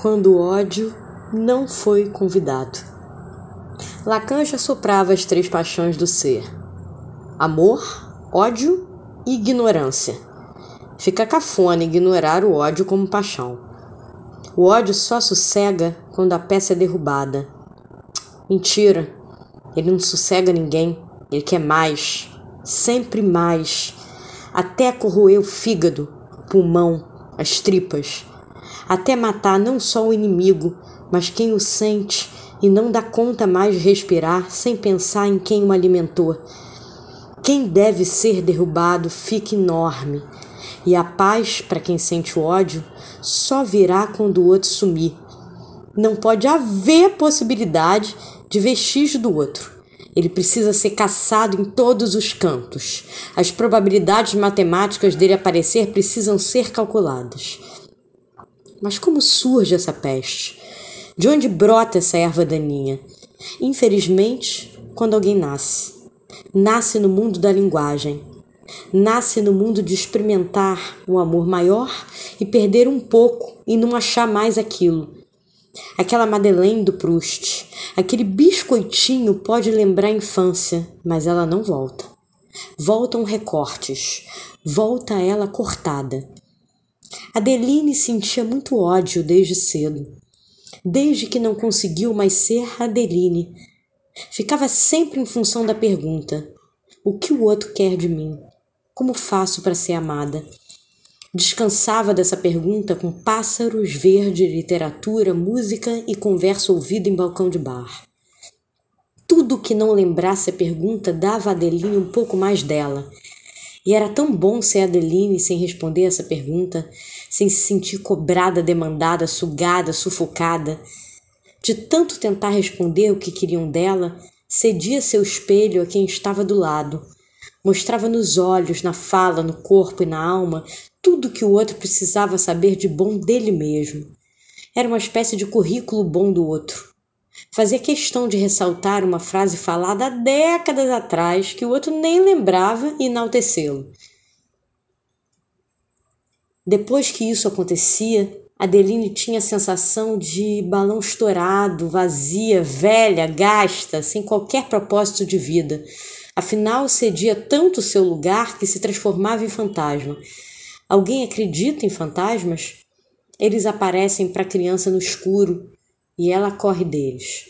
quando o ódio não foi convidado. Lacan já soprava as três paixões do ser: amor, ódio e ignorância. Fica cafona ignorar o ódio como paixão. O ódio só sossega quando a peça é derrubada. Mentira, ele não sossega ninguém, ele quer mais, sempre mais, até corroer o fígado, o pulmão, as tripas até matar não só o inimigo, mas quem o sente e não dá conta mais de respirar sem pensar em quem o alimentou. Quem deve ser derrubado fica enorme, e a paz, para quem sente o ódio, só virá quando o outro sumir. Não pode haver possibilidade de vestígio do outro. Ele precisa ser caçado em todos os cantos. As probabilidades matemáticas dele aparecer precisam ser calculadas. Mas como surge essa peste? De onde brota essa erva daninha? Infelizmente, quando alguém nasce. Nasce no mundo da linguagem. Nasce no mundo de experimentar o um amor maior e perder um pouco e não achar mais aquilo. Aquela Madeleine do Proust, aquele biscoitinho pode lembrar a infância, mas ela não volta. Voltam recortes, volta ela cortada. Adeline sentia muito ódio desde cedo, desde que não conseguiu mais ser Adeline. Ficava sempre em função da pergunta: o que o outro quer de mim? Como faço para ser amada? Descansava dessa pergunta com pássaros, verde, literatura, música e conversa ouvida em balcão de bar. Tudo que não lembrasse a pergunta dava a Adeline um pouco mais dela, e era tão bom ser Adeline sem responder essa pergunta, sem se sentir cobrada, demandada, sugada, sufocada. De tanto tentar responder o que queriam dela, cedia seu espelho a quem estava do lado. Mostrava nos olhos, na fala, no corpo e na alma tudo que o outro precisava saber de bom dele mesmo. Era uma espécie de currículo bom do outro. Fazia questão de ressaltar uma frase falada há décadas atrás que o outro nem lembrava e enaltecê-lo. Depois que isso acontecia, Adeline tinha a sensação de balão estourado, vazia, velha, gasta, sem qualquer propósito de vida. Afinal, cedia tanto seu lugar que se transformava em fantasma. Alguém acredita em fantasmas? Eles aparecem para a criança no escuro, e ela corre deles.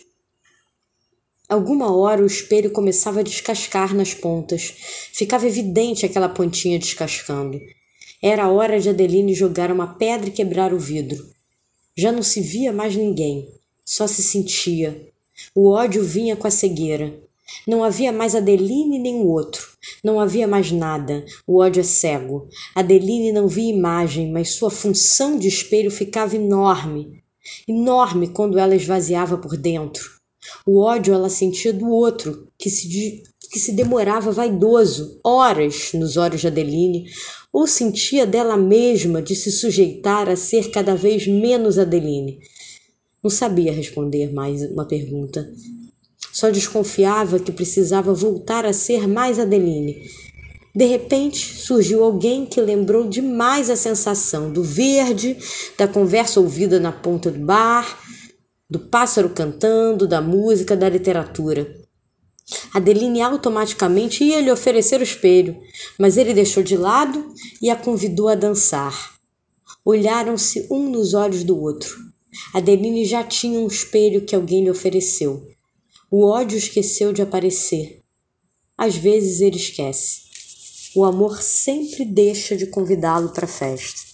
Alguma hora o espelho começava a descascar nas pontas. Ficava evidente aquela pontinha descascando. Era a hora de Adeline jogar uma pedra e quebrar o vidro. Já não se via mais ninguém, só se sentia. O ódio vinha com a cegueira. Não havia mais Adeline nem o outro. Não havia mais nada. O ódio é cego. Adeline não via imagem, mas sua função de espelho ficava enorme enorme quando ela esvaziava por dentro. O ódio ela sentia do outro, que se, que se demorava vaidoso, horas nos olhos de Adeline, ou sentia dela mesma de se sujeitar a ser cada vez menos Adeline. Não sabia responder mais uma pergunta. Só desconfiava que precisava voltar a ser mais Adeline de repente surgiu alguém que lembrou demais a sensação do verde, da conversa ouvida na ponta do bar, do pássaro cantando, da música, da literatura. Adeline automaticamente ia lhe oferecer o espelho, mas ele deixou de lado e a convidou a dançar. Olharam-se um nos olhos do outro. Adeline já tinha um espelho que alguém lhe ofereceu. O ódio esqueceu de aparecer. Às vezes ele esquece o amor sempre deixa de convidá-lo para a festa.